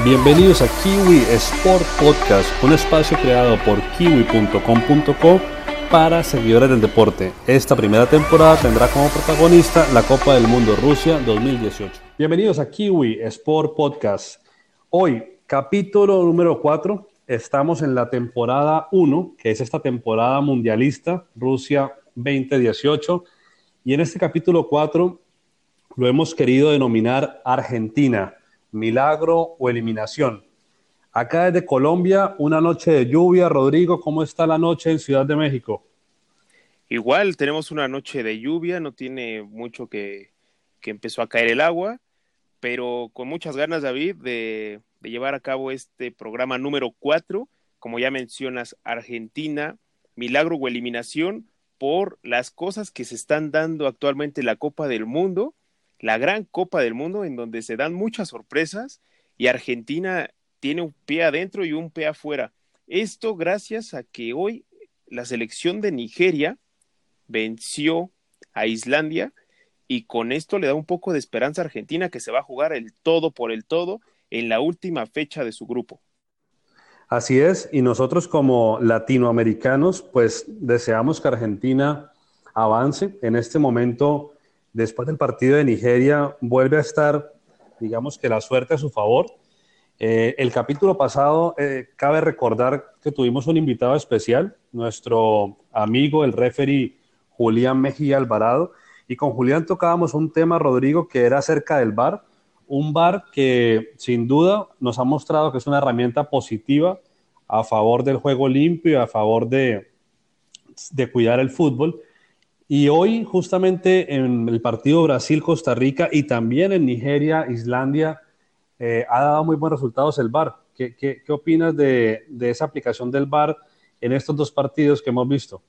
Bienvenidos a Kiwi Sport Podcast, un espacio creado por kiwi.com.co para seguidores del deporte. Esta primera temporada tendrá como protagonista la Copa del Mundo Rusia 2018. Bienvenidos a Kiwi Sport Podcast. Hoy, capítulo número 4, estamos en la temporada 1, que es esta temporada mundialista Rusia 2018. Y en este capítulo 4 lo hemos querido denominar Argentina milagro o eliminación. Acá desde Colombia, una noche de lluvia. Rodrigo, ¿cómo está la noche en Ciudad de México? Igual, tenemos una noche de lluvia, no tiene mucho que, empezó a caer el agua, pero con muchas ganas, David, de, de llevar a cabo este programa número 4, como ya mencionas, Argentina, milagro o eliminación por las cosas que se están dando actualmente en la Copa del Mundo la gran Copa del Mundo en donde se dan muchas sorpresas y Argentina tiene un pie adentro y un pie afuera. Esto gracias a que hoy la selección de Nigeria venció a Islandia y con esto le da un poco de esperanza a Argentina que se va a jugar el todo por el todo en la última fecha de su grupo. Así es, y nosotros como latinoamericanos, pues deseamos que Argentina avance. En este momento después del partido de Nigeria vuelve a estar, digamos que la suerte a su favor. Eh, el capítulo pasado, eh, cabe recordar que tuvimos un invitado especial, nuestro amigo, el referee Julián Mejía Alvarado, y con Julián tocábamos un tema, Rodrigo, que era acerca del bar, un bar que sin duda nos ha mostrado que es una herramienta positiva a favor del juego limpio a favor de, de cuidar el fútbol y hoy, justamente en el partido Brasil-Costa Rica y también en Nigeria-Islandia, eh, ha dado muy buenos resultados el VAR. ¿Qué, opinas de, de, esa aplicación del VAR en estos dos partidos que hemos visto?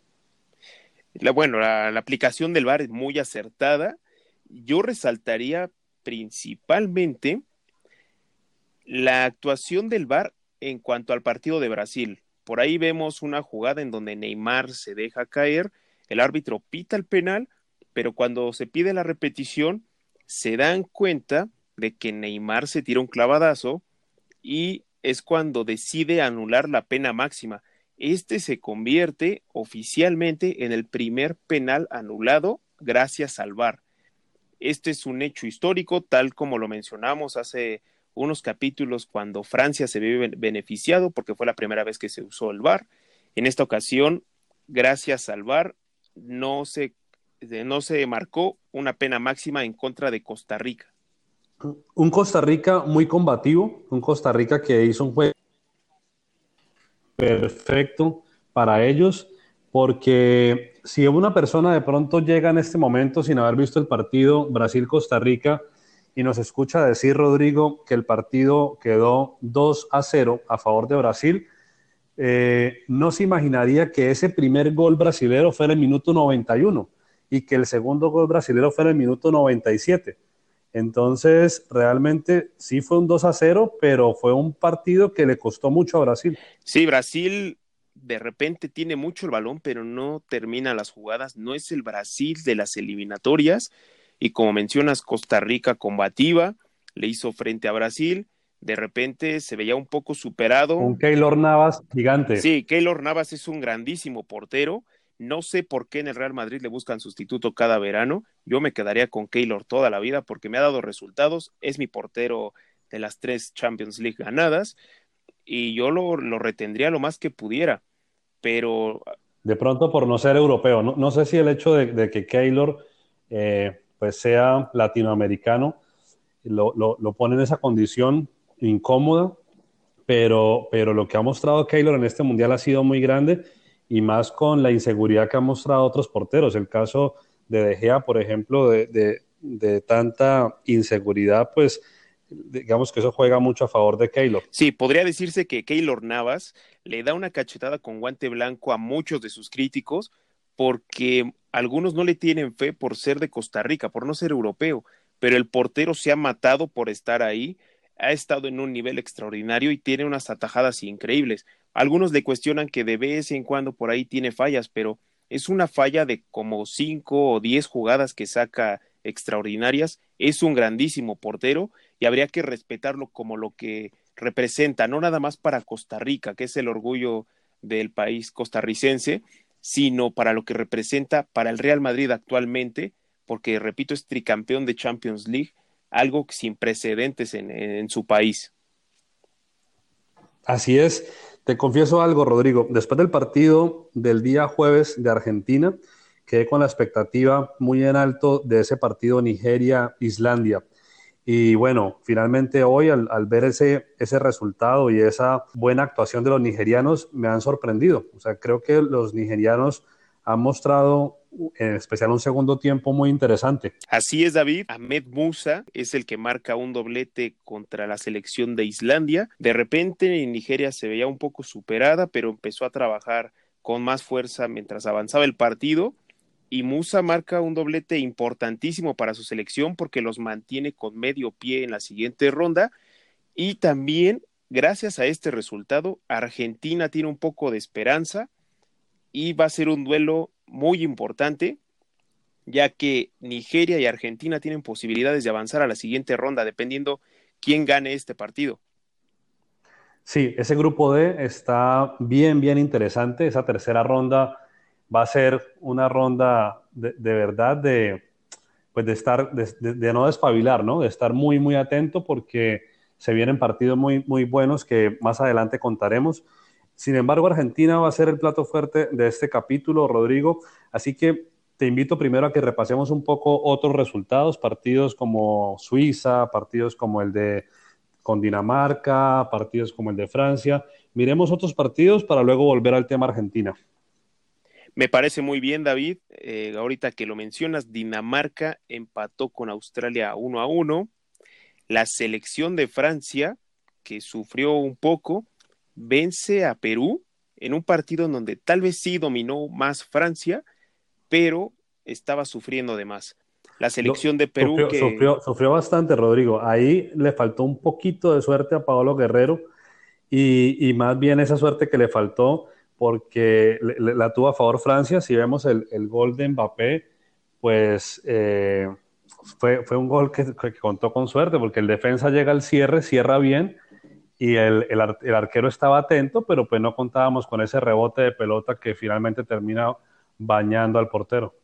La, bueno, la, la aplicación del VAR es muy acertada. Yo resaltaría principalmente la actuación del VAR en cuanto al partido de Brasil. Por ahí vemos una jugada en donde Neymar se deja caer el árbitro pita el penal, pero cuando se pide la repetición, se dan cuenta de que Neymar se tira un clavadazo y es cuando decide anular la pena máxima. Este se convierte oficialmente en el primer penal anulado gracias al VAR. Este es un hecho histórico, tal como lo mencionamos hace unos capítulos cuando Francia se ve beneficiado porque fue la primera vez que se usó el VAR. En esta ocasión, gracias al VAR, no se, no se marcó una pena máxima en contra de Costa Rica. Un Costa Rica muy combativo, un Costa Rica que hizo un juego perfecto para ellos, porque si una persona de pronto llega en este momento sin haber visto el partido Brasil-Costa Rica y nos escucha decir, Rodrigo, que el partido quedó 2 a 0 a favor de Brasil, eh, no se imaginaría que ese primer gol brasilero fuera el minuto 91 y que el segundo gol brasilero fuera el minuto 97. Entonces, realmente sí fue un 2 a 0, pero fue un partido que le costó mucho a Brasil. Sí, Brasil de repente tiene mucho el balón, pero no termina las jugadas. No es el Brasil de las eliminatorias. Y como mencionas, Costa Rica combativa, le hizo frente a Brasil de repente se veía un poco superado. Un Keylor Navas gigante. Sí, Keylor Navas es un grandísimo portero. No sé por qué en el Real Madrid le buscan sustituto cada verano. Yo me quedaría con Keylor toda la vida porque me ha dado resultados. Es mi portero de las tres Champions League ganadas y yo lo, lo retendría lo más que pudiera. Pero. De pronto por no ser europeo. No, no sé si el hecho de, que Keylor eh, pues sea latinoamericano lo, lo, lo pone en esa condición incómoda, pero, pero lo que ha mostrado Keylor en este mundial ha sido muy grande y más con la inseguridad que han mostrado otros porteros. El caso de De Gea, por ejemplo, de, de, tanta inseguridad, pues digamos que eso juega mucho a favor de Keylor. Sí, podría decirse que Keylor Navas le da una cachetada con guante blanco a muchos de sus críticos porque algunos no le tienen fe por ser de Costa Rica, por no ser europeo, pero el portero se ha matado por estar ahí ha estado en un nivel extraordinario y tiene unas atajadas increíbles. Algunos le cuestionan que de vez en cuando por ahí tiene fallas, pero es una falla de como cinco o diez jugadas que saca extraordinarias. Es un grandísimo portero y habría que respetarlo como lo que representa, no nada más para Costa Rica, que es el orgullo del país costarricense, sino para lo que representa para el Real Madrid actualmente, porque, repito, es tricampeón de Champions League, algo sin precedentes en, en su país. Así es. Te confieso algo, Rodrigo. Después del partido del día jueves de Argentina, quedé con la expectativa muy en alto de ese partido Nigeria-Islandia. Y bueno, finalmente hoy al, ver ese, ese resultado y esa buena actuación de los nigerianos, me han sorprendido. O sea, creo que los nigerianos han mostrado en especial un segundo tiempo muy interesante. Así es, David. Ahmed Musa es el que marca un doblete contra la selección de Islandia. De repente Nigeria se veía un poco superada, pero empezó a trabajar con más fuerza mientras avanzaba el partido y Musa marca un doblete importantísimo para su selección porque los mantiene con medio pie en la siguiente ronda y también gracias a este resultado Argentina tiene un poco de esperanza y va a ser un duelo muy importante ya que Nigeria y Argentina tienen posibilidades de avanzar a la siguiente ronda dependiendo quién gane este partido. Sí, ese grupo D está bien, bien interesante. Esa tercera ronda va a ser una ronda de, verdad de, pues de estar, de, no despabilar, ¿no? De estar muy, muy atento porque se vienen partidos muy, muy buenos que más adelante contaremos. Sin embargo, Argentina va a ser el plato fuerte de este capítulo, Rodrigo. Así que te invito primero a que repasemos un poco otros resultados, partidos como Suiza, partidos como el de con Dinamarca, partidos como el de Francia. Miremos otros partidos para luego volver al tema Argentina. Me parece muy bien, David. Eh, ahorita que lo mencionas, Dinamarca empató con Australia uno a uno. La selección de Francia, que sufrió un poco, vence a Perú en un partido en donde tal vez sí dominó más Francia, pero estaba sufriendo de más. La selección de Perú sufrió, que... sufrió, bastante, Rodrigo. Ahí le faltó un poquito de suerte a Paolo Guerrero y, y más bien esa suerte que le faltó porque la tuvo a favor Francia. Si vemos el, el gol de Mbappé, pues eh, fue, fue, un gol que, contó con suerte, porque el defensa llega al cierre, cierra bien, y el, arquero estaba atento, pero pues no contábamos con ese rebote de pelota que finalmente termina bañando al portero.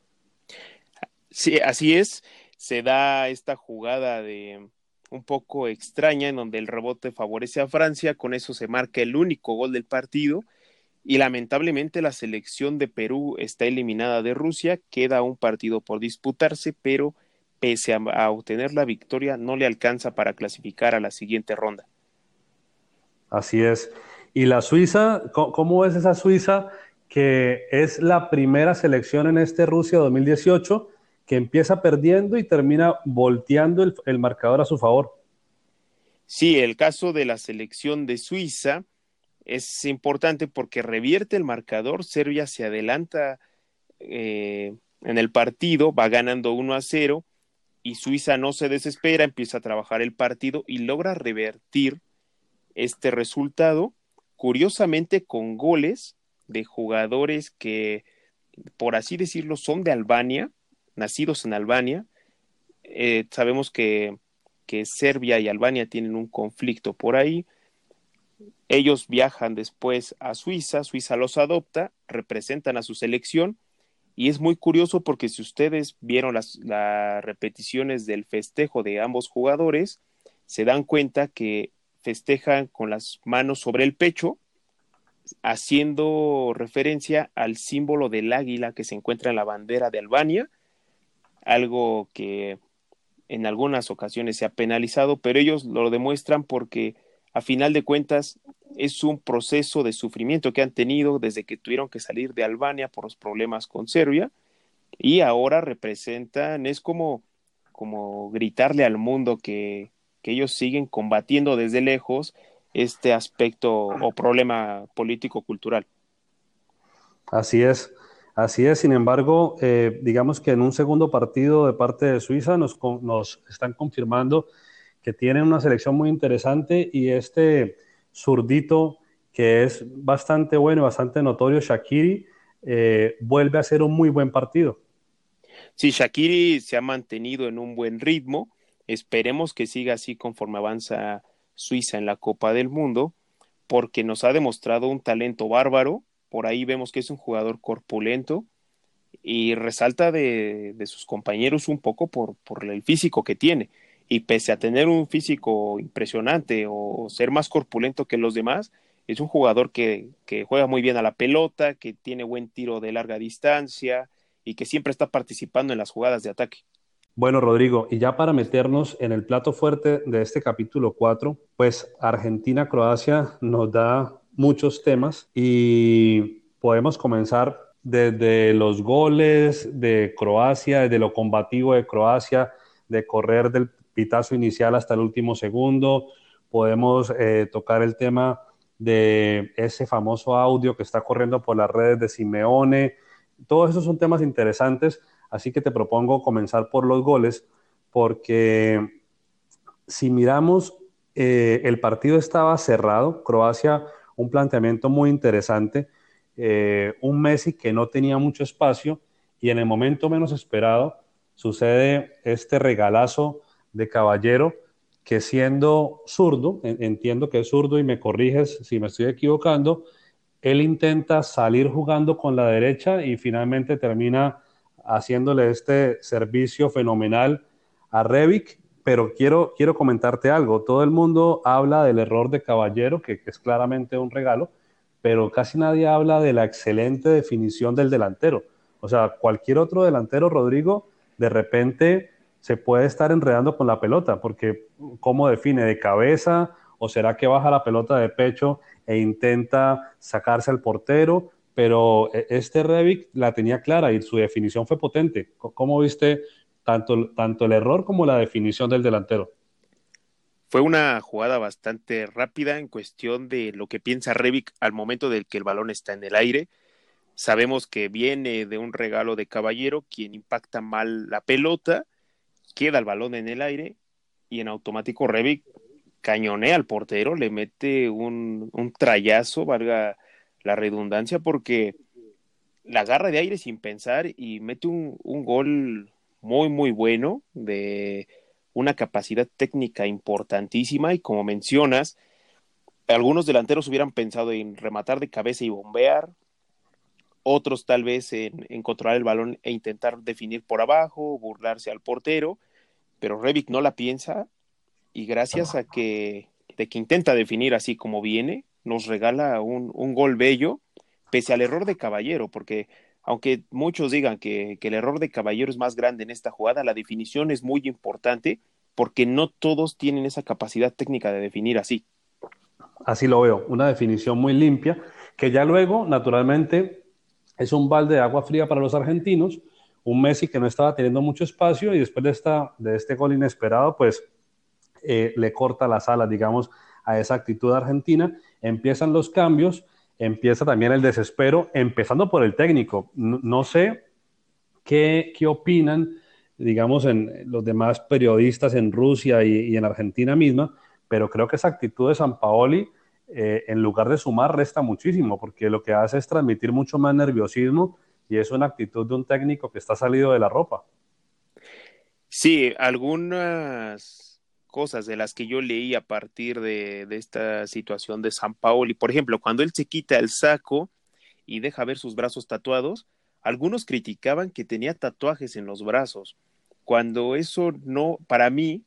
Sí, así es. Se da esta jugada de un poco extraña en donde el rebote favorece a Francia, con eso se marca el único gol del partido y lamentablemente la selección de Perú está eliminada de Rusia, queda un partido por disputarse, pero pese a, obtener la victoria no le alcanza para clasificar a la siguiente ronda. Así es. ¿Y la Suiza? ¿Cómo es esa Suiza que es la primera selección en este Rusia 2018 que empieza perdiendo y termina volteando el, marcador a su favor? Sí, el caso de la selección de Suiza es importante porque revierte el marcador, Serbia se adelanta eh, en el partido, va ganando 1 a 0 y Suiza no se desespera, empieza a trabajar el partido y logra revertir este resultado, curiosamente con goles de jugadores que, por así decirlo, son de Albania, nacidos en Albania. Eh, sabemos que, que Serbia y Albania tienen un conflicto por ahí ellos viajan después a Suiza, Suiza los adopta, representan a su selección y es muy curioso porque si ustedes vieron las, repeticiones del festejo de ambos jugadores, se dan cuenta que festejan con las manos sobre el pecho, haciendo referencia al símbolo del águila que se encuentra en la bandera de Albania, algo que en algunas ocasiones se ha penalizado, pero ellos lo demuestran porque a final de cuentas es un proceso de sufrimiento que han tenido desde que tuvieron que salir de Albania por los problemas con Serbia y ahora representan, es como, como gritarle al mundo que, que ellos siguen combatiendo desde lejos este aspecto o problema político-cultural. Así es, así es. Sin embargo, eh, digamos que en un segundo partido de parte de Suiza nos, nos están confirmando que tienen una selección muy interesante y este zurdito que es bastante bueno, bastante notorio, Shakiri, eh, vuelve a ser un muy buen partido. Sí, Shakiri se ha mantenido en un buen ritmo. Esperemos que siga así conforme avanza Suiza en la Copa del Mundo, porque nos ha demostrado un talento bárbaro. Por ahí vemos que es un jugador corpulento y resalta de, sus compañeros un poco por, por el físico que tiene. Y pese a tener un físico impresionante o ser más corpulento que los demás, es un jugador que, que, juega muy bien a la pelota, que tiene buen tiro de larga distancia y que siempre está participando en las jugadas de ataque. Bueno, Rodrigo, y ya para meternos en el plato fuerte de este capítulo 4, pues Argentina-Croacia nos da muchos temas y podemos comenzar desde los goles de Croacia, desde lo combativo de Croacia, de correr del pitazo inicial hasta el último segundo. Podemos eh, tocar el tema de ese famoso audio que está corriendo por las redes de Simeone. Todos esos son temas interesantes, así que te propongo comenzar por los goles, porque si miramos, eh, el partido estaba cerrado, Croacia, un planteamiento muy interesante, eh, un Messi que no tenía mucho espacio y en el momento menos esperado sucede este regalazo de Caballero que siendo zurdo, entiendo que es zurdo y me corriges si me estoy equivocando, él intenta salir jugando con la derecha y finalmente termina haciéndole este servicio fenomenal a Revic, pero quiero, quiero comentarte algo. Todo el mundo habla del error de Caballero, que, que es claramente un regalo, pero casi nadie habla de la excelente definición del delantero. O sea, cualquier otro delantero, Rodrigo, de repente se puede estar enredando con la pelota, porque ¿cómo define? ¿De cabeza? ¿O será que baja la pelota de pecho e intenta sacarse al portero? Pero e, este Revic la tenía clara y su definición fue potente. ¿Cómo viste tanto, tanto el error como la definición del delantero? Fue una jugada bastante rápida en cuestión de lo que piensa Revic al momento del que el balón está en el aire. Sabemos que viene de un regalo de caballero, quien impacta mal la pelota queda el balón en el aire y en automático Revic cañonea al portero, le mete un, un trayazo, valga la redundancia, porque la agarra de aire sin pensar y mete un, un gol muy, muy bueno de una capacidad técnica importantísima. Y como mencionas, algunos delanteros hubieran pensado en rematar de cabeza y bombear, otros tal vez en, controlar el balón e intentar definir por abajo, burlarse al portero, pero Revic no la piensa y gracias a que, de que intenta definir así como viene, nos regala un, un gol bello, pese al error de Caballero, porque aunque muchos digan que, el error de Caballero es más grande en esta jugada, la definición es muy importante porque no todos tienen esa capacidad técnica de definir así. Así lo veo, una definición muy limpia, que ya luego, naturalmente, es un balde de agua fría para los argentinos, un Messi que no estaba teniendo mucho espacio y después de, esta, de este gol inesperado, pues eh, le corta las alas, digamos, a esa actitud argentina. Empiezan los cambios, empieza también el desespero, empezando por el técnico. No, sé qué, qué, opinan, digamos, en los demás periodistas en Rusia y, en Argentina misma, pero creo que esa actitud de San Paoli, eh, en lugar de sumar, resta muchísimo, porque lo que hace es transmitir mucho más nerviosismo y es una actitud de un técnico que está salido de la ropa. Sí, algunas cosas de las que yo leí a partir de, esta situación de San Paoli, por ejemplo, cuando él se quita el saco y deja ver sus brazos tatuados, algunos criticaban que tenía tatuajes en los brazos, cuando eso no, para mí,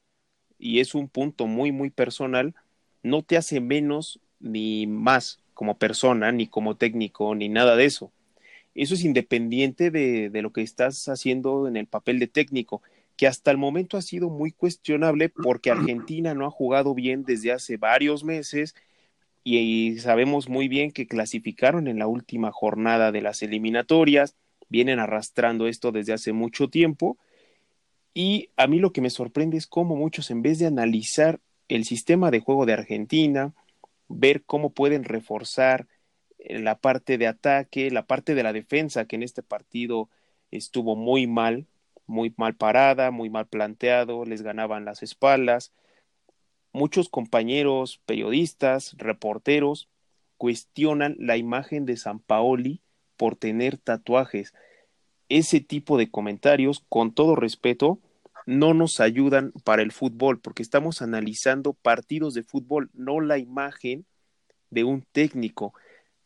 y es un punto muy, muy personal, no te hace menos ni más como persona, ni como técnico, ni nada de eso. Eso es independiente de, de, lo que estás haciendo en el papel de técnico, que hasta el momento ha sido muy cuestionable porque Argentina no ha jugado bien desde hace varios meses y, sabemos muy bien que clasificaron en la última jornada de las eliminatorias, vienen arrastrando esto desde hace mucho tiempo y a mí lo que me sorprende es cómo muchos en vez de analizar el sistema de juego de Argentina, ver cómo pueden reforzar la parte de ataque, la parte de la defensa, que en este partido estuvo muy mal, muy mal parada, muy mal planteado, les ganaban las espaldas. Muchos compañeros, periodistas, reporteros, cuestionan la imagen de San Paoli por tener tatuajes. Ese tipo de comentarios, con todo respeto, no nos ayudan para el fútbol, porque estamos analizando partidos de fútbol, no la imagen de un técnico.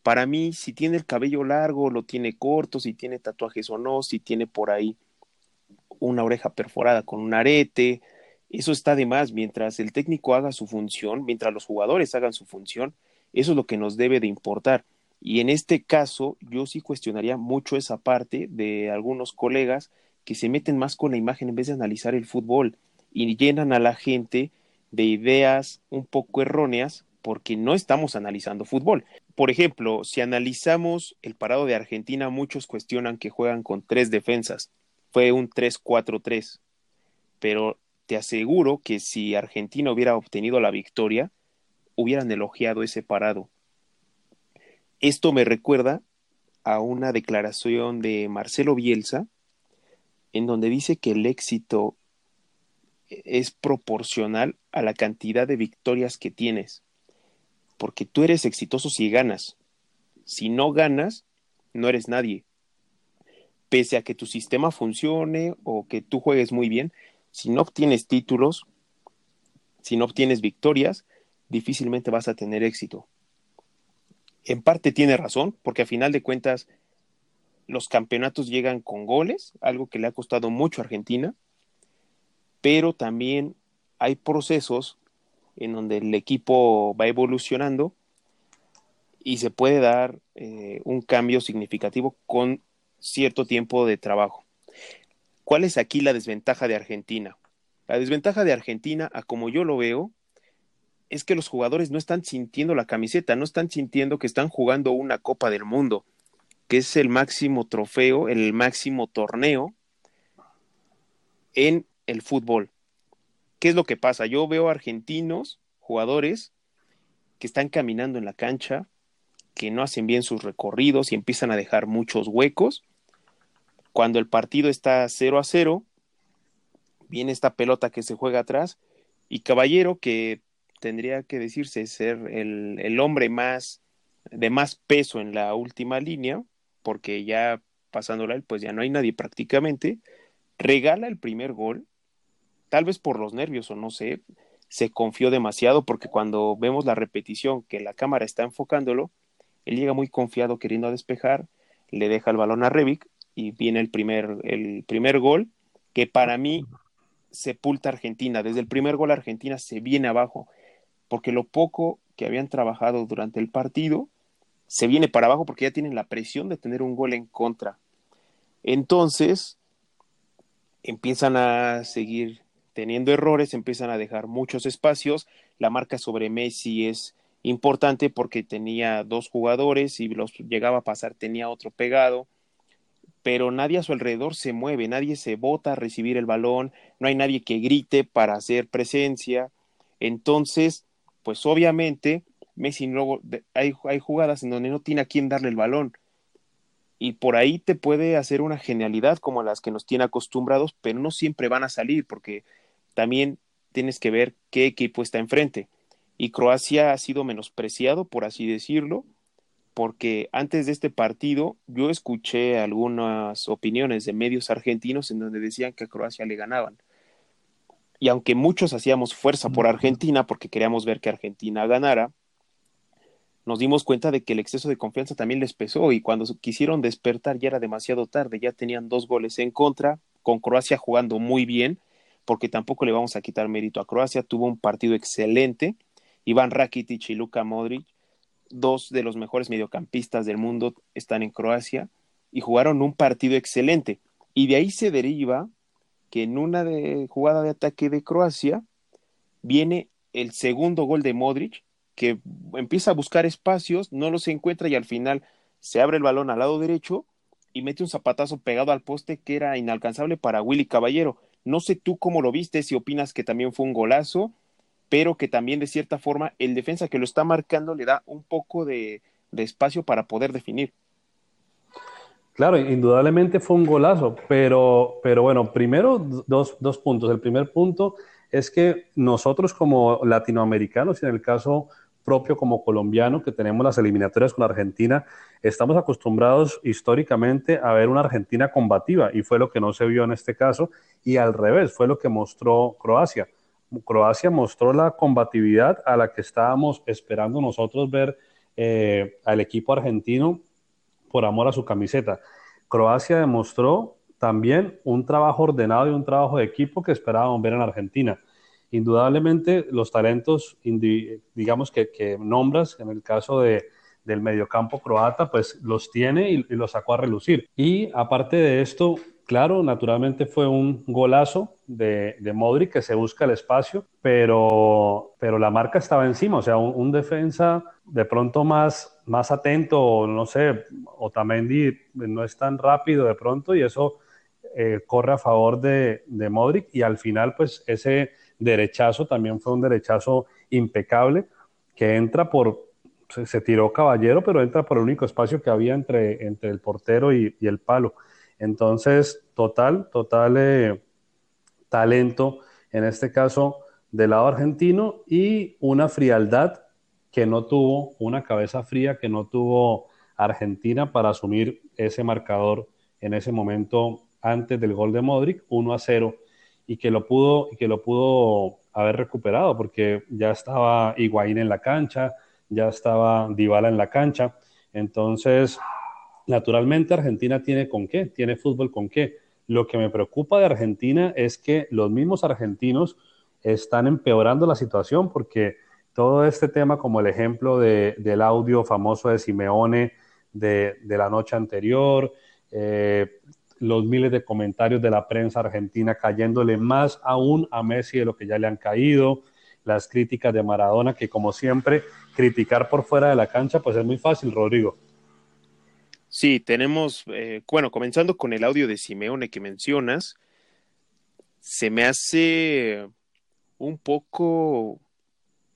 Para mí, si tiene el cabello largo, lo tiene corto, si tiene tatuajes o no, si tiene por ahí una oreja perforada con un arete, eso está de más. Mientras el técnico haga su función, mientras los jugadores hagan su función, eso es lo que nos debe de importar. Y en este caso, yo sí cuestionaría mucho esa parte de algunos colegas que se meten más con la imagen en vez de analizar el fútbol y llenan a la gente de ideas un poco erróneas porque no estamos analizando fútbol. Por ejemplo, si analizamos el parado de Argentina, muchos cuestionan que juegan con tres defensas. Fue un 3-4-3. Pero te aseguro que si Argentina hubiera obtenido la victoria, hubieran elogiado ese parado. Esto me recuerda a una declaración de Marcelo Bielsa, en donde dice que el éxito es proporcional a la cantidad de victorias que tienes, porque tú eres exitoso si ganas. Si no ganas, no eres nadie. Pese a que tu sistema funcione o que tú juegues muy bien, si no obtienes títulos, si no obtienes victorias, difícilmente vas a tener éxito. En parte tiene razón, porque a final de cuentas los campeonatos llegan con goles, algo que le ha costado mucho a Argentina, pero también hay procesos en donde el equipo va evolucionando y se puede dar eh, un cambio significativo con cierto tiempo de trabajo. ¿Cuál es aquí la desventaja de Argentina? La desventaja de Argentina, a como yo lo veo, es que los jugadores no están sintiendo la camiseta, no están sintiendo que están jugando una Copa del Mundo, que es el máximo trofeo, el máximo torneo en el fútbol. ¿Qué es lo que pasa? Yo veo argentinos, jugadores, que están caminando en la cancha, que no hacen bien sus recorridos y empiezan a dejar muchos huecos. Cuando el partido está 0 a 0, viene esta pelota que se juega atrás y Caballero, que tendría que decirse ser el, el hombre más de más peso en la última línea, porque ya pasándola él, pues ya no hay nadie prácticamente, regala el primer gol, tal vez por los nervios o no sé, se confió demasiado porque cuando vemos la repetición que la cámara está enfocándolo, él llega muy confiado queriendo despejar, le deja el balón a Revic y viene el primer, el primer gol, que para mí sepulta a Argentina. Desde el primer gol Argentina se viene abajo, porque lo poco que habían trabajado durante el partido se viene para abajo porque ya tienen la presión de tener un gol en contra. Entonces, empiezan a seguir teniendo errores, empiezan a dejar muchos espacios. La marca sobre Messi es importante porque tenía dos jugadores y los llegaba a pasar, tenía otro pegado pero nadie a su alrededor se mueve, nadie se bota a recibir el balón, no hay nadie que grite para hacer presencia. Entonces, pues obviamente, Messi luego hay, hay jugadas en donde no tiene a quién darle el balón. Y por ahí te puede hacer una genialidad como las que nos tiene acostumbrados, pero no siempre van a salir, porque también tienes que ver qué equipo está enfrente. Y Croacia ha sido menospreciado, por así decirlo, porque antes de este partido yo escuché algunas opiniones de medios argentinos en donde decían que a Croacia le ganaban. Y aunque muchos hacíamos fuerza por Argentina porque queríamos ver que Argentina ganara, nos dimos cuenta de que el exceso de confianza también les pesó y cuando quisieron despertar ya era demasiado tarde, ya tenían dos goles en contra, con Croacia jugando muy bien, porque tampoco le vamos a quitar mérito a Croacia, tuvo un partido excelente, Iván Rakitic y Luka Modric dos de los mejores mediocampistas del mundo están en Croacia y jugaron un partido excelente. Y de ahí se deriva que en una de, jugada de ataque de Croacia viene el segundo gol de Modric, que empieza a buscar espacios, no los encuentra y al final se abre el balón al lado derecho y mete un zapatazo pegado al poste que era inalcanzable para Willy Caballero. No sé tú cómo lo viste, si opinas que también fue un golazo pero que también de cierta forma el defensa que lo está marcando le da un poco de, espacio para poder definir. Claro, indudablemente fue un golazo, pero, pero bueno, primero dos, dos, puntos. El primer punto es que nosotros como latinoamericanos, en el caso propio como colombiano que tenemos las eliminatorias con Argentina. Estamos acostumbrados históricamente a ver una Argentina combativa y fue lo que no se vio en este caso y al revés, fue lo que mostró Croacia. Croacia mostró la combatividad a la que estábamos esperando nosotros ver eh, al equipo argentino por amor a su camiseta. Croacia demostró también un trabajo ordenado y un trabajo de equipo que esperábamos ver en Argentina. Indudablemente los talentos, digamos que, nombras, en el caso de, del mediocampo croata, pues los tiene y los sacó a relucir. Y aparte de esto, Claro, naturalmente fue un golazo de, Modric que se busca el espacio, pero, pero la marca estaba encima, o sea, un, defensa de pronto más, más atento, no sé, Otamendi no es tan rápido de pronto y eso eh, corre a favor de, Modric y al final pues ese derechazo también fue un derechazo impecable que entra por, se, tiró caballero, pero entra por el único espacio que había entre, entre el portero y el palo. Entonces, total, total eh, talento, en este caso del lado argentino, y una frialdad que no tuvo, una cabeza fría que no tuvo Argentina para asumir ese marcador en ese momento antes del gol de Modric, 1 a 0, y que lo pudo, y que lo pudo haber recuperado, porque ya estaba Higuaín en la cancha, ya estaba Dybala en la cancha. Entonces, Naturalmente Argentina tiene con qué, tiene fútbol con qué. Lo que me preocupa de Argentina es que los mismos argentinos están empeorando la situación porque todo este tema, como el ejemplo del audio famoso de Simeone de, la noche anterior, eh, los miles de comentarios de la prensa argentina cayéndole más aún a Messi de lo que ya le han caído, las críticas de Maradona, que como siempre, criticar por fuera de la cancha, pues es muy fácil, Rodrigo. Sí, tenemos, eh, bueno, comenzando con el audio de Simeone que mencionas, se me hace un poco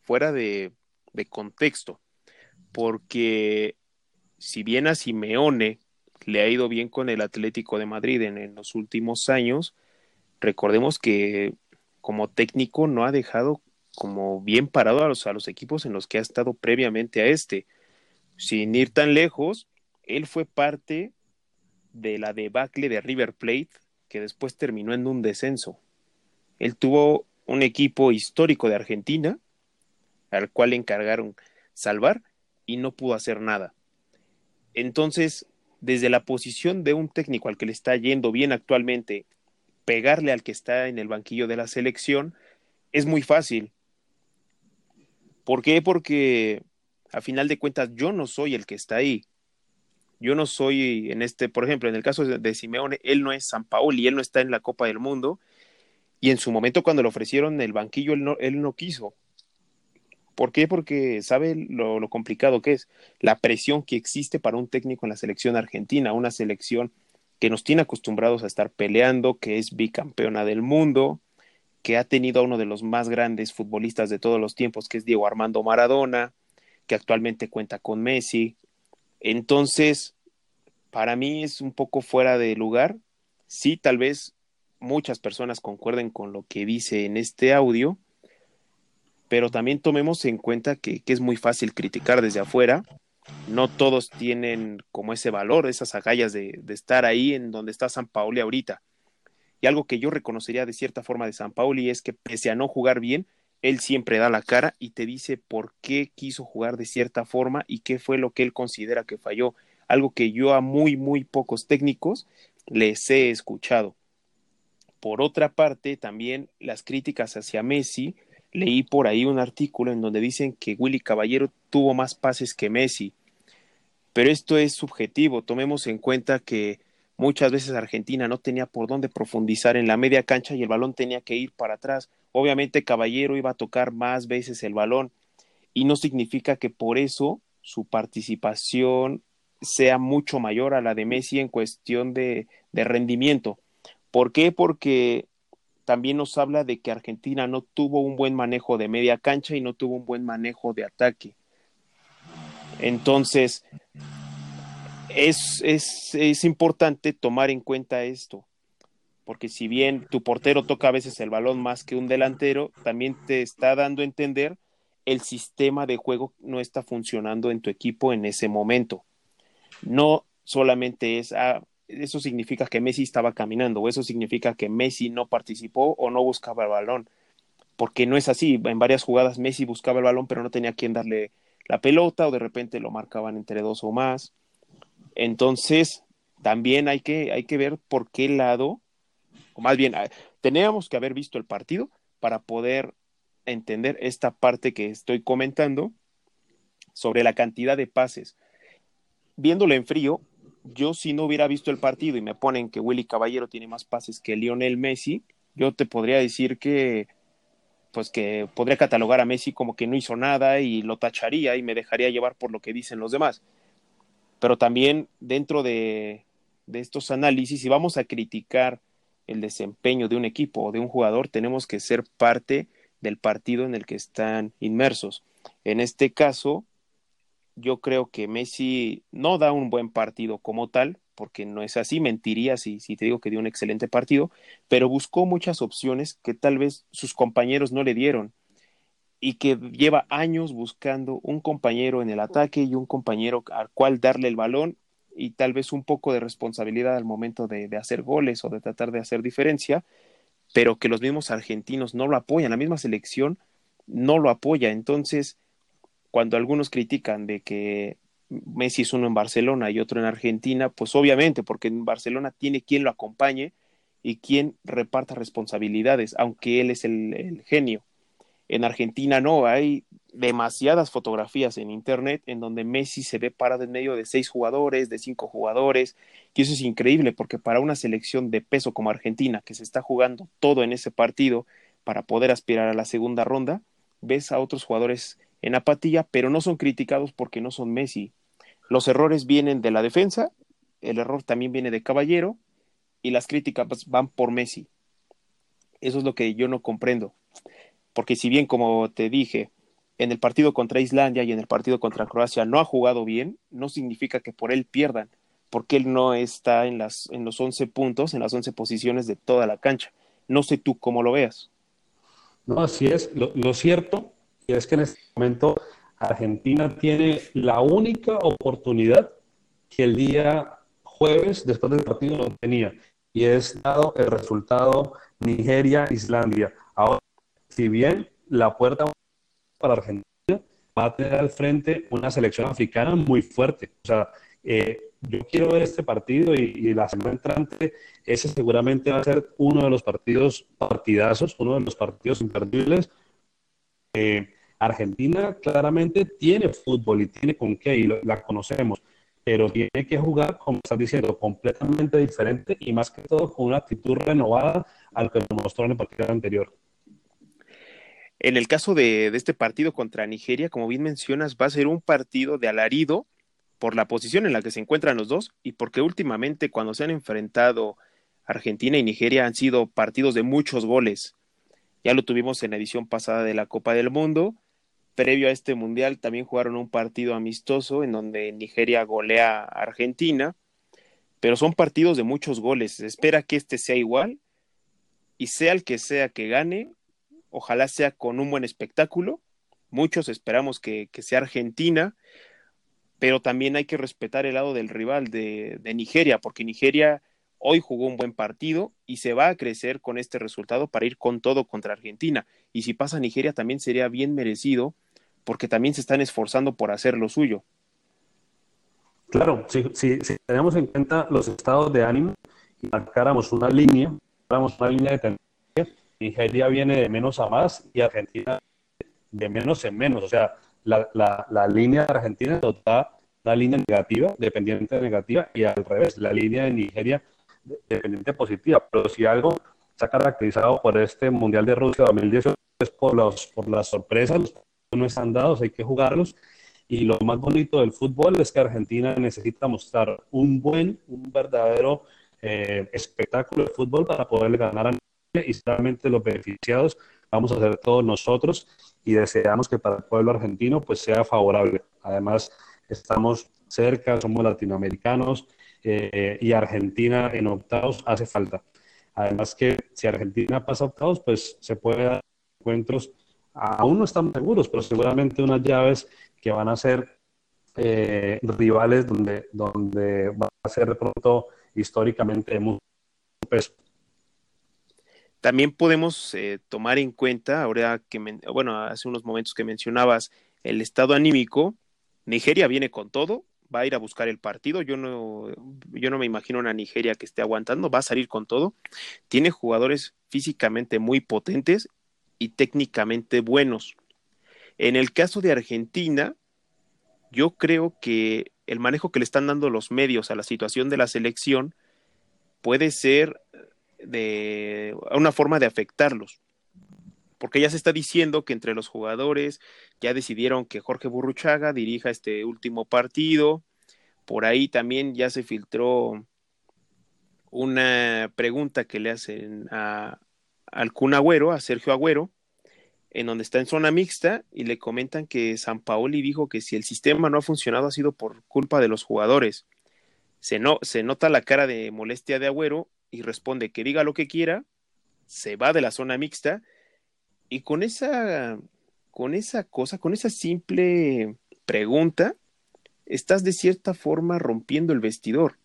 fuera de, contexto, porque si bien a Simeone le ha ido bien con el Atlético de Madrid en, en los últimos años, recordemos que como técnico no ha dejado como bien parado a los, a los equipos en los que ha estado previamente a este. Sin ir tan lejos, él fue parte de la debacle de River Plate, que después terminó en un descenso. Él tuvo un equipo histórico de Argentina, al cual le encargaron salvar, y no pudo hacer nada. Entonces, desde la posición de un técnico al que le está yendo bien actualmente, pegarle al que está en el banquillo de la selección es muy fácil. ¿Por qué? Porque a final de cuentas yo no soy el que está ahí. Yo no soy en este, por ejemplo, en el caso de Simeone, él no es San Paoli, él no está en la Copa del Mundo. Y en su momento, cuando le ofrecieron el banquillo, él no, él no quiso. ¿Por qué? Porque sabe lo, complicado que es, la presión que existe para un técnico en la selección argentina, una selección que nos tiene acostumbrados a estar peleando, que es bicampeona del mundo, que ha tenido a uno de los más grandes futbolistas de todos los tiempos, que es Diego Armando Maradona, que actualmente cuenta con Messi, entonces, para mí es un poco fuera de lugar. Sí, tal vez muchas personas concuerden con lo que dice en este audio, pero también tomemos en cuenta que, es muy fácil criticar desde afuera. No todos tienen como ese valor, esas agallas de, estar ahí en donde está San Paoli ahorita. Y algo que yo reconocería de cierta forma de San Paoli es que pese a no jugar bien, él siempre da la cara y te dice por qué quiso jugar de cierta forma y qué fue lo que él considera que falló, algo que yo a muy, muy pocos técnicos les he escuchado. Por otra parte, también las críticas hacia Messi, leí por ahí un artículo en donde dicen que Willy Caballero tuvo más pases que Messi, pero esto es subjetivo, tomemos en cuenta que muchas veces Argentina no tenía por dónde profundizar en la media cancha y el balón tenía que ir para atrás Obviamente Caballero iba a tocar más veces el balón y no significa que por eso su participación sea mucho mayor a la de Messi en cuestión de, rendimiento. ¿Por qué? Porque también nos habla de que Argentina no tuvo un buen manejo de media cancha y no tuvo un buen manejo de ataque. Entonces, es, es, es importante tomar en cuenta esto porque si bien tu portero toca a veces el balón más que un delantero, también te está dando a entender el sistema de juego no está funcionando en tu equipo en ese momento. No solamente es, ah, eso significa que Messi estaba caminando, o eso significa que Messi no participó o no buscaba el balón, porque no es así. En varias jugadas Messi buscaba el balón, pero no tenía quien darle la pelota, o de repente lo marcaban entre dos o más. Entonces, también hay que, hay que ver por qué lado, más bien, ah, teníamos que haber visto el partido para poder entender esta parte que estoy comentando sobre la cantidad de pases. Viéndolo en frío, yo si no hubiera visto el partido y me ponen que Willy Caballero tiene más pases que Lionel Messi, yo te podría decir que pues que podría catalogar a Messi como que no hizo nada y lo tacharía y me dejaría llevar por lo que dicen los demás. Pero también dentro de, de estos análisis, si vamos a criticar el desempeño de un equipo o de un jugador, tenemos que ser parte del partido en el que están inmersos. En este caso, yo creo que Messi no da un buen partido como tal, porque no es así, mentiría si, si te digo que dio un excelente partido, pero buscó muchas opciones que tal vez sus compañeros no le dieron y que lleva años buscando un compañero en el ataque y un compañero al cual darle el balón y tal vez un poco de responsabilidad al momento de, de hacer goles o de tratar de hacer diferencia, pero que los mismos argentinos no lo apoyan, la misma selección no lo apoya. Entonces, cuando algunos critican de que Messi es uno en Barcelona y otro en Argentina, pues obviamente, porque en Barcelona tiene quien lo acompañe y quien reparta responsabilidades, aunque él es el, el genio. En Argentina no, hay demasiadas fotografías en internet en donde Messi se ve parado en medio de seis jugadores, de cinco jugadores, y eso es increíble porque para una selección de peso como Argentina, que se está jugando todo en ese partido para poder aspirar a la segunda ronda, ves a otros jugadores en apatía, pero no son criticados porque no son Messi. Los errores vienen de la defensa, el error también viene de Caballero y las críticas van por Messi. Eso es lo que yo no comprendo. Porque si bien, como te dije, en el partido contra Islandia y en el partido contra Croacia no ha jugado bien, no significa que por él pierdan, porque él no está en, las, en los 11 puntos, en las 11 posiciones de toda la cancha. No sé tú cómo lo veas. No, así es. Lo, lo cierto es que en este momento Argentina tiene la única oportunidad que el día jueves, después del partido, no tenía, y es dado el resultado Nigeria-Islandia. Ahora, si bien la puerta para Argentina va a tener al frente una selección africana muy fuerte. O sea, eh, yo quiero ver este partido y, la semana entrante, ese seguramente va a ser uno de los partidos partidazos, uno de los partidos imperdibles. Eh, Argentina claramente tiene fútbol y tiene con qué, y la conocemos, pero tiene que jugar, como estás diciendo, completamente diferente y más que todo con una actitud renovada al que mostró en el partido anterior. En el caso de, este partido contra Nigeria, como bien mencionas, va a ser un partido de alarido por la posición en la que se encuentran los dos y porque últimamente cuando se han enfrentado Argentina y Nigeria han sido partidos de muchos goles. Ya lo tuvimos en la edición pasada de la Copa del Mundo. Previo a este Mundial también jugaron un partido amistoso en donde Nigeria golea a Argentina, pero son partidos de muchos goles. Se espera que este sea igual y sea el que sea que gane, Ojalá sea con un buen espectáculo. Muchos esperamos que, sea Argentina, pero también hay que respetar el lado del rival de, Nigeria, porque Nigeria hoy jugó un buen partido y se va a crecer con este resultado para ir con todo contra Argentina. Y si pasa Nigeria también sería bien merecido porque también se están esforzando por hacer lo suyo. Claro, si, si, tenemos en cuenta los estados de ánimo y marcáramos una línea, marcáramos una línea de Nigeria viene de menos a más y Argentina de menos en menos. O sea, la, la, línea de Argentina está una línea negativa, dependiente negativa, y al revés, la línea de Nigeria dependiente positiva. Pero si algo se ha caracterizado por este Mundial de Rusia 2018 es por, los, por las sorpresas, los no están dados, hay que jugarlos. Y lo más bonito del fútbol es que Argentina necesita mostrar un buen, un verdadero eh, espectáculo de fútbol para poder ganar a y solamente los beneficiados vamos a ser todos nosotros y deseamos que para el pueblo argentino pues sea favorable. Además, estamos cerca, somos latinoamericanos eh, y Argentina en octavos hace falta. Además que si Argentina pasa octavos, pues se puede dar encuentros aún no estamos seguros, pero seguramente unas llaves que van a ser eh, rivales donde, donde va a ser de pronto históricamente mucho peso. También podemos eh, tomar en cuenta, ahora que, bueno, hace unos momentos que mencionabas el estado anímico, Nigeria viene con todo, va a ir a buscar el partido. Yo no, yo no me imagino una Nigeria que esté aguantando, va a salir con todo. Tiene jugadores físicamente muy potentes y técnicamente buenos. En el caso de Argentina, yo creo que el manejo que le están dando los medios a la situación de la selección puede ser de una forma de afectarlos. Porque ya se está diciendo que entre los jugadores ya decidieron que Jorge Burruchaga dirija este último partido. Por ahí también ya se filtró una pregunta que le hacen a, al Kun Agüero, a Sergio Agüero, en donde está en zona mixta y le comentan que San Paoli dijo que si el sistema no ha funcionado ha sido por culpa de los jugadores. Se, no, se nota la cara de molestia de Agüero y responde que diga lo que quiera, se va de la zona mixta y con esa, con esa cosa, con esa simple pregunta, estás de cierta forma rompiendo el vestidor.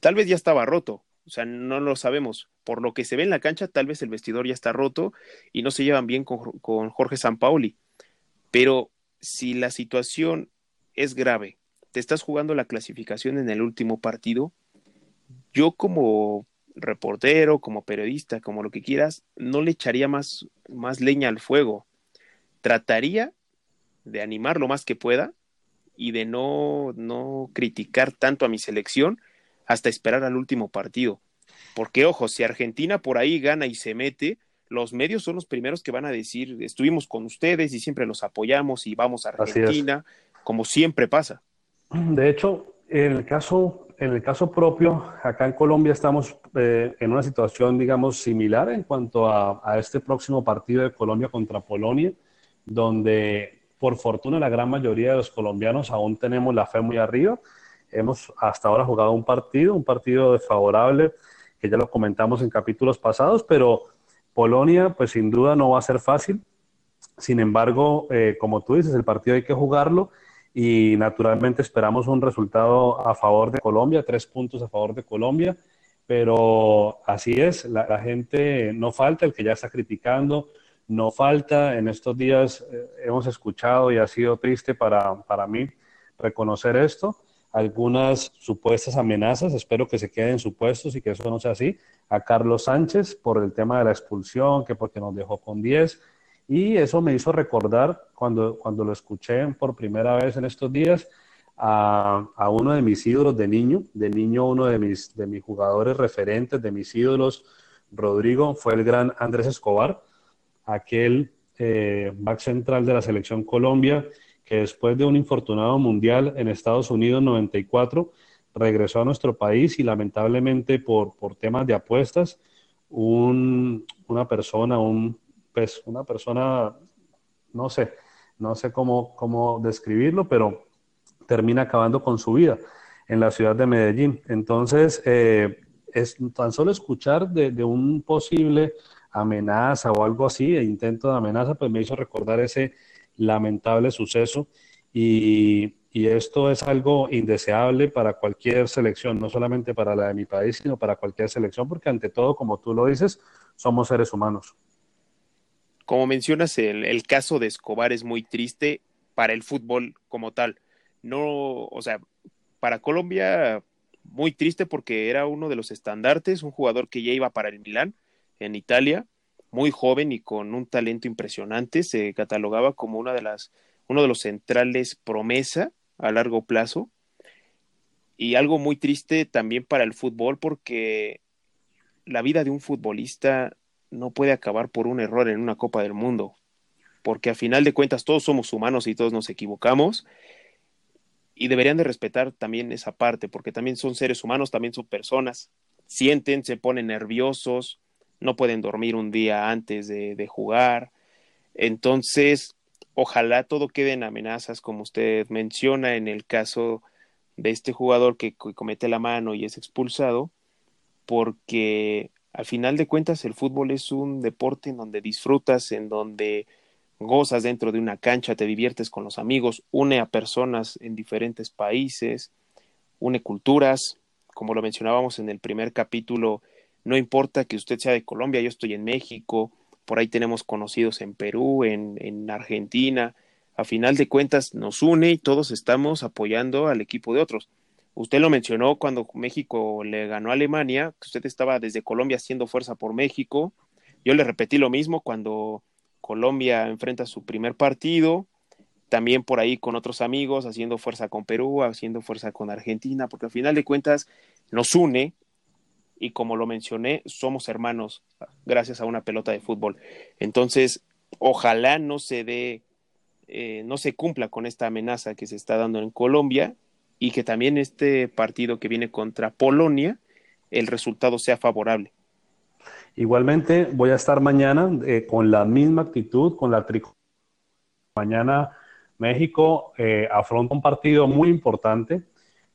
Tal vez ya estaba roto, o sea, no lo sabemos. Por lo que se ve en la cancha, tal vez el vestidor ya está roto y no se llevan bien con, con Jorge Sampaoli. Pero si la situación es grave, te estás jugando la clasificación en el último partido, yo como reportero, como periodista, como lo que quieras, no le echaría más, más leña al fuego. Trataría de animar lo más que pueda y de no, no criticar tanto a mi selección hasta esperar al último partido. Porque, ojo, si Argentina por ahí gana y se mete, los medios son los primeros que van a decir, estuvimos con ustedes y siempre los apoyamos y vamos a Argentina, como siempre pasa. De hecho, en el caso, en el caso propio, acá en Colombia estamos eh, en una situación, digamos, similar en cuanto a, este próximo partido de Colombia contra Polonia, donde por fortuna la gran mayoría de los colombianos aún tenemos la fe muy arriba Hemos hasta ahora jugado un partido, un partido desfavorable, que ya lo comentamos en capítulos pasados, pero Polonia, pues sin duda no va a ser fácil. Sin embargo, eh, como tú dices, el partido hay que jugarlo y naturalmente esperamos un resultado a favor de Colombia, tres puntos a favor de Colombia, pero así es, la, gente no falta, el que ya está criticando, no falta. En estos días eh, hemos escuchado y ha sido triste para, para mí reconocer esto algunas supuestas amenazas, espero que se queden supuestos y que eso no sea así, a Carlos Sánchez por el tema de la expulsión, que porque nos dejó con 10, y eso me hizo recordar cuando, cuando lo escuché por primera vez en estos días a, a uno de mis ídolos de niño, de niño uno de mis, de mis jugadores referentes, de mis ídolos, Rodrigo, fue el gran Andrés Escobar, aquel eh, back central de la selección Colombia, que después de un infortunado mundial en Estados Unidos 94, regresó a nuestro país y lamentablemente por, por temas de apuestas, un, una persona, un, pues, una persona, no sé, no sé cómo, cómo describirlo, pero termina acabando con su vida en la ciudad de Medellín. Entonces, eh, es tan solo escuchar de, de, un posible amenaza o algo así, e intento de amenaza, pues me hizo recordar ese lamentable suceso y, esto es algo indeseable para cualquier selección, no solamente para la de mi país, sino para cualquier selección, porque ante todo, como tú lo dices, somos seres humanos. Como mencionas, el, caso de Escobar es muy triste para el fútbol como tal. No, o sea, para Colombia muy triste porque era uno de los estandartes, un jugador que ya iba para el Milán en Italia, muy joven y con un talento impresionante, se catalogaba como una de las, uno de los centrales promesa a largo plazo. Y algo muy triste también para el fútbol porque la vida de un futbolista no puede acabar por un error en una Copa del Mundo, porque a final de cuentas todos somos humanos y todos nos equivocamos y deberían de respetar también esa parte, porque también son seres humanos, también son personas, sienten, se ponen nerviosos, no pueden dormir un día antes de, jugar. Entonces, ojalá todo quede en amenazas, como usted menciona en el caso de este jugador que comete la mano y es expulsado, porque al final de cuentas el fútbol es un deporte en donde disfrutas, en donde gozas dentro de una cancha, te diviertes con los amigos, une a personas en diferentes países, une culturas, como lo mencionábamos en el primer capítulo, no importa que usted sea de Colombia, yo estoy en México, por ahí tenemos conocidos en Perú, en, en Argentina, a final de cuentas nos une y todos estamos apoyando al equipo de otros. Usted lo mencionó cuando México le ganó a Alemania, que usted estaba desde Colombia haciendo fuerza por México. Yo le repetí lo mismo cuando Colombia enfrenta su primer partido, también por ahí con otros amigos, haciendo fuerza con Perú, haciendo fuerza con Argentina, porque al final de cuentas nos une y como lo mencioné, somos hermanos gracias a una pelota de fútbol. Entonces, ojalá no se dé, eh, no se cumpla con esta amenaza que se está dando en Colombia y que también este partido que viene contra Polonia, el resultado sea favorable. Igualmente voy a estar mañana eh, con la misma actitud, con la tricolor. Mañana México eh, afronta un partido muy importante.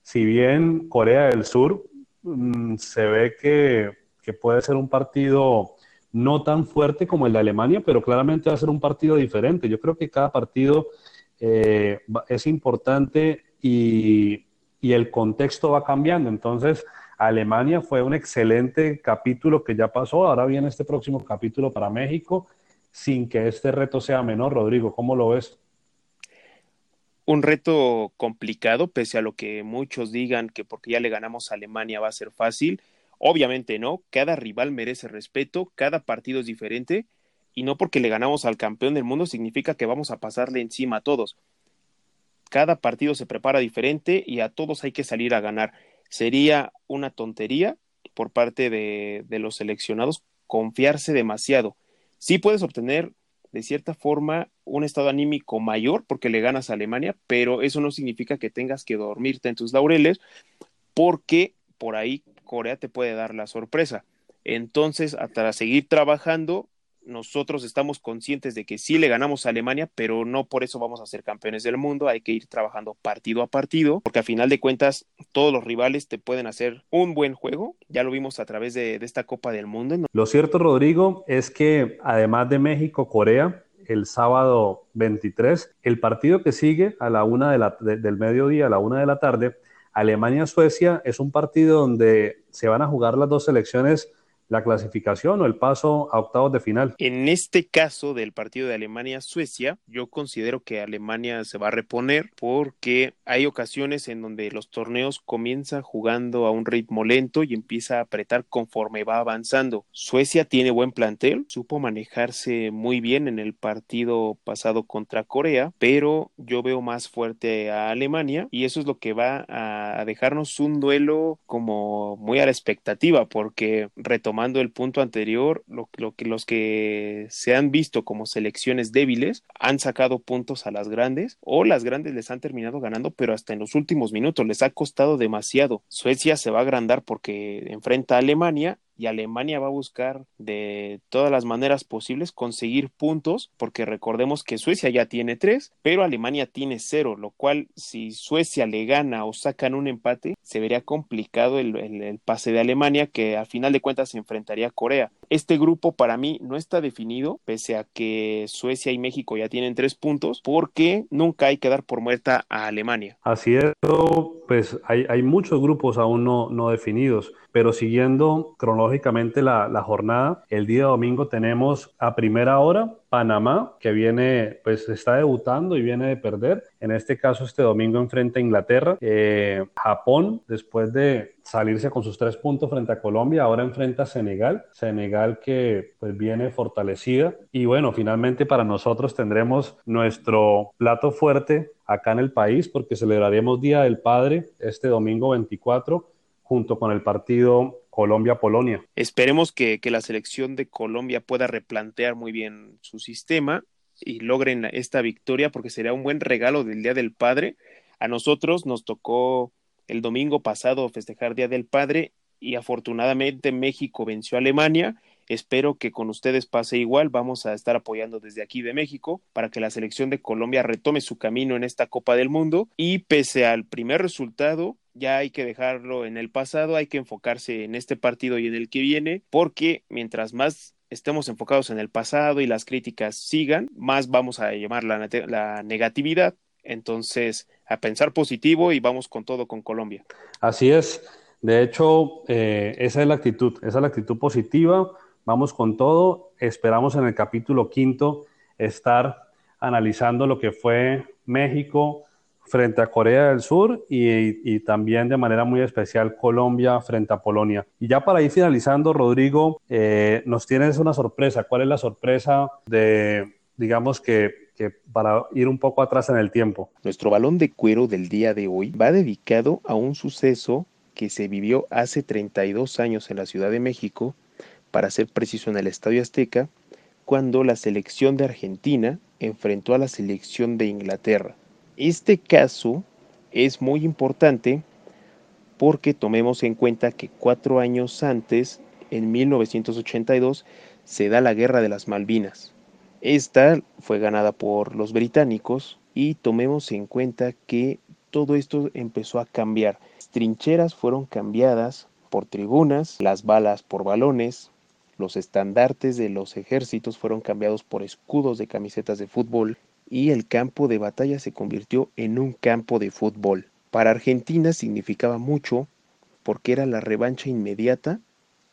Si bien Corea del Sur mm, se ve que, que, puede ser un partido no tan fuerte como el de Alemania, pero claramente va a ser un partido diferente. Yo creo que cada partido eh, es importante y, el contexto va cambiando. Entonces, Alemania fue un excelente capítulo que ya pasó. Ahora viene este próximo capítulo para México, sin que este reto sea menor. Rodrigo, ¿cómo lo ves? Un reto complicado, pese a lo que muchos digan que porque ya le ganamos a Alemania va a ser fácil. Obviamente no, cada rival merece respeto, cada partido es diferente y no porque le ganamos al campeón del mundo significa que vamos a pasarle encima a todos. Cada partido se prepara diferente y a todos hay que salir a ganar. Sería una tontería por parte de, los seleccionados confiarse demasiado. Sí puedes obtener de cierta forma un estado anímico mayor porque le ganas a Alemania, pero eso no significa que tengas que dormirte en tus laureles porque por ahí Corea te puede dar la sorpresa. Entonces, hasta seguir trabajando, nosotros estamos conscientes de que sí le ganamos a Alemania, pero no por eso vamos a ser campeones del mundo. Hay que ir trabajando partido a partido, porque a final de cuentas todos los rivales te pueden hacer un buen juego. Ya lo vimos a través de, esta Copa del Mundo. Lo cierto, Rodrigo, es que además de México, Corea, el sábado 23, el partido que sigue a la una del mediodía, a la una de la tarde, Alemania-Suecia, es un partido donde se van a jugar las dos selecciones la clasificación o el paso a octavos de final. En este caso del partido de Alemania-Suecia, yo considero que Alemania se va a reponer porque hay ocasiones en donde los torneos comienzan jugando a un ritmo lento y empieza a apretar conforme va avanzando. Suecia tiene buen plantel, supo manejarse muy bien en el partido pasado contra Corea, pero yo veo más fuerte a Alemania y eso es lo que va a dejarnos un duelo como muy a la expectativa porque retomando el punto anterior, lo, que los que se han visto como selecciones débiles han sacado puntos a las grandes o las grandes les han terminado ganando, pero hasta en los últimos minutos les ha costado demasiado. Suecia se va a agrandar porque enfrenta a Alemania y Alemania va a buscar de todas las maneras posibles conseguir puntos, porque recordemos que Suecia ya tiene tres, pero Alemania tiene cero, lo cual si Suecia le gana o sacan un empate, se vería complicado el, pase de Alemania, que a final de cuentas se enfrentaría a Corea. Este grupo para mí no está definido, pese a que Suecia y México ya tienen tres puntos, porque nunca hay que dar por muerta a Alemania. Así es, pues hay, hay muchos grupos aún no, no definidos, pero siguiendo cronológicamente la, la jornada, el día domingo tenemos a primera hora Panamá, que viene, pues está debutando y viene de perder. En este caso, este domingo enfrenta a Inglaterra. Eh, Japón, después de salirse con sus tres puntos frente a Colombia, ahora enfrenta a Senegal. Senegal que pues viene fortalecida. Y bueno, finalmente para nosotros tendremos nuestro plato fuerte acá en el país porque celebraremos Día del Padre este domingo 24 junto con el partido Colombia-Polonia. Esperemos que, que, la selección de Colombia pueda replantear muy bien su sistema y logren esta victoria porque sería un buen regalo del Día del Padre. A nosotros nos tocó el domingo pasado festejar Día del Padre y afortunadamente México venció a Alemania. Espero que con ustedes pase igual. Vamos a estar apoyando desde aquí de México para que la selección de Colombia retome su camino en esta Copa del Mundo y pese al primer resultado, ya hay que dejarlo en el pasado, hay que enfocarse en este partido y en el que viene, porque mientras más estemos enfocados en el pasado y las críticas sigan, más vamos a llamar la, negatividad. Entonces, a pensar positivo y vamos con todo con Colombia. Así es. De hecho, eh, esa es la actitud, esa es la actitud positiva. Vamos con todo. Esperamos en el capítulo quinto estar analizando lo que fue México frente a Corea del Sur y, también de manera muy especial Colombia frente a Polonia. Y ya para ir finalizando, Rodrigo, eh, nos tienes una sorpresa. ¿Cuál es la sorpresa de, digamos que, que para ir un poco atrás en el tiempo? Nuestro balón de cuero del día de hoy va dedicado a un suceso que se vivió hace 32 años en la Ciudad de México, para ser preciso en el Estadio Azteca, cuando la selección de Argentina enfrentó a la selección de Inglaterra. Este caso es muy importante porque tomemos en cuenta que cuatro años antes, en 1982, se da la Guerra de las Malvinas. Esta fue ganada por los británicos y tomemos en cuenta que todo esto empezó a cambiar. Trincheras fueron cambiadas por tribunas, las balas por balones, los estandartes de los ejércitos fueron cambiados por escudos de camisetas de fútbol, y el campo de batalla se convirtió en un campo de fútbol. Para Argentina significaba mucho porque era la revancha inmediata,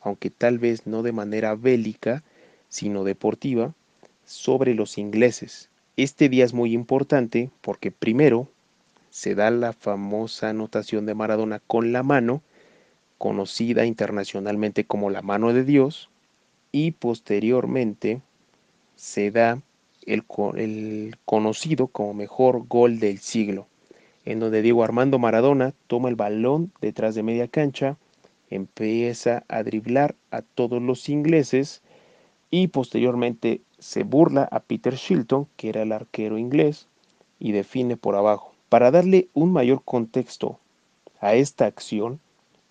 aunque tal vez no de manera bélica, sino deportiva, sobre los ingleses. Este día es muy importante porque primero se da la famosa anotación de Maradona con la mano, conocida internacionalmente como la mano de Dios, y posteriormente se da el, conocido como mejor gol del siglo, en donde Diego Armando Maradona toma el balón detrás de media cancha, empieza a driblar a todos los ingleses y posteriormente se burla a Peter Shilton, que era el arquero inglés, y define por abajo. Para darle un mayor contexto a esta acción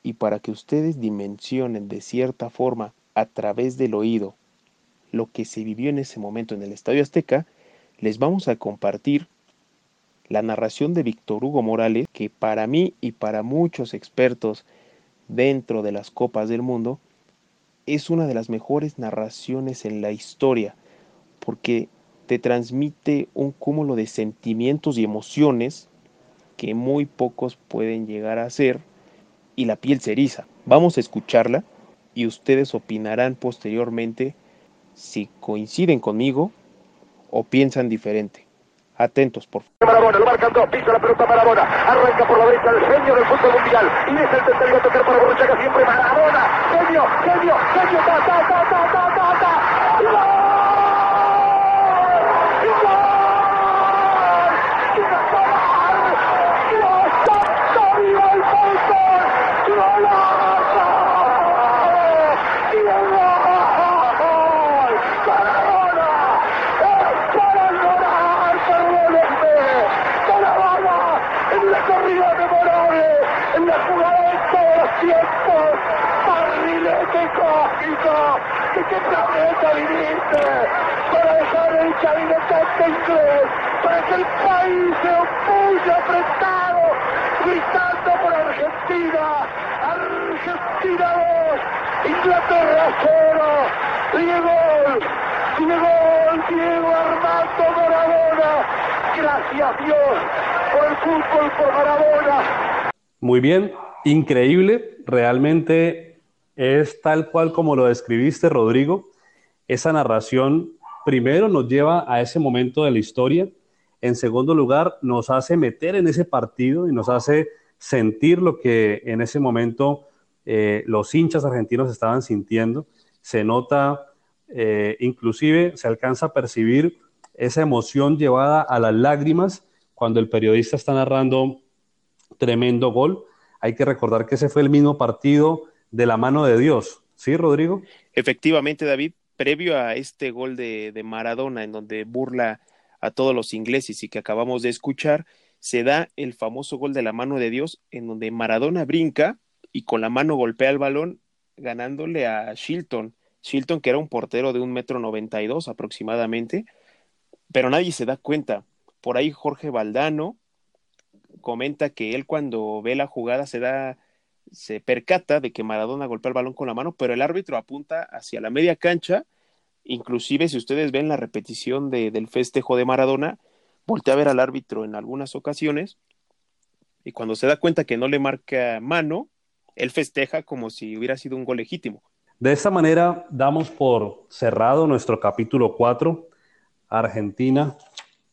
y para que ustedes dimensionen de cierta forma a través del oído lo que se vivió en ese momento en el Estadio Azteca, les vamos a compartir la narración de Víctor Hugo Morales, que para mí y para muchos expertos dentro de las Copas del Mundo, es una de las mejores narraciones en la historia, porque te transmite un cúmulo de sentimientos y emociones que muy pocos pueden llegar a ser y la piel se eriza. Vamos a escucharla y ustedes opinarán posteriormente si coinciden conmigo o piensan diferente. Atentos, por favor. Marabona, lo marcan dos, pisa la pelota Marabona, arranca por la derecha el genio del fútbol mundial, y es el tercero a tocar para Borruchaga siempre Marabona, genio, genio, genio, ta, ta, ta, ta, ta, qué planeta viniste? Para dejar el chavinetante inglés, para que el país se opulle apretado, gritando por Argentina. Argentina 2, Inglaterra 0. Diego, Diego, Diego Armando Maradona. Gracias Dios por el fútbol, por Maradona. Muy bien, increíble, realmente es tal cual como lo describiste, Rodrigo. Esa narración primero nos lleva a ese momento de la historia. En segundo lugar, nos hace meter en ese partido y nos hace sentir lo que en ese momento eh, los hinchas argentinos estaban sintiendo. Se nota, eh, inclusive se alcanza a percibir esa emoción llevada a las lágrimas cuando el periodista está narrando tremendo gol. Hay que recordar que ese fue el mismo partido de la mano de Dios. ¿Sí, Rodrigo? Efectivamente, David, previo a este gol de, de Maradona, en donde burla a todos los ingleses y que acabamos de escuchar, se da el famoso gol de la mano de Dios, en donde Maradona brinca y con la mano golpea el balón, ganándole a Shilton. Shilton, que era un portero de un metro noventa y dos aproximadamente, pero nadie se da cuenta. Por ahí Jorge Valdano comenta que él cuando ve la jugada se da se percata de que Maradona golpea el balón con la mano, pero el árbitro apunta hacia la media cancha Inclusive si ustedes ven la repetición de, del festejo de Maradona, voltea a ver al árbitro en algunas ocasiones y cuando se da cuenta que no le marca mano, él festeja como si hubiera sido un gol legítimo. De esta manera damos por cerrado nuestro capítulo 4, Argentina,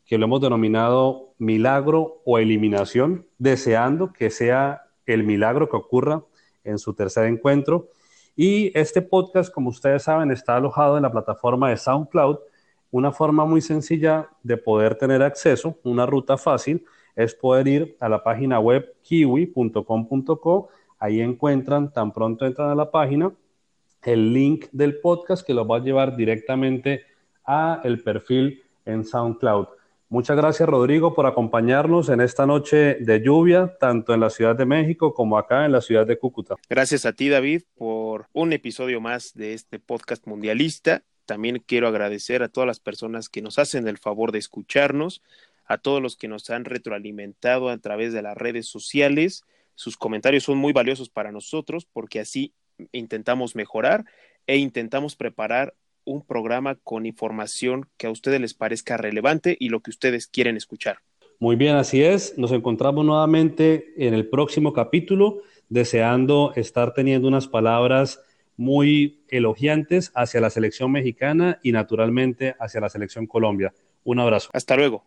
que lo hemos denominado milagro o eliminación, deseando que sea el milagro que ocurra en su tercer encuentro. Y este podcast, como ustedes saben, está alojado en la plataforma de SoundCloud. Una forma muy sencilla de poder tener acceso, una ruta fácil, es poder ir a la página web kiwi.com.co. Ahí encuentran, tan pronto entran a la página, el link del podcast que los va a llevar directamente a el perfil en SoundCloud. Muchas gracias Rodrigo por acompañarnos en esta noche de lluvia, tanto en la Ciudad de México como acá en la ciudad de Cúcuta. Gracias a ti David por un episodio más de este podcast mundialista. También quiero agradecer a todas las personas que nos hacen el favor de escucharnos, a todos los que nos han retroalimentado a través de las redes sociales. Sus comentarios son muy valiosos para nosotros porque así intentamos mejorar e intentamos preparar un programa con información que a ustedes les parezca relevante y lo que ustedes quieren escuchar. Muy bien, así es. Nos encontramos nuevamente en el próximo capítulo, deseando estar teniendo unas palabras muy elogiantes hacia la selección mexicana y naturalmente hacia la selección Colombia. Un abrazo. Hasta luego.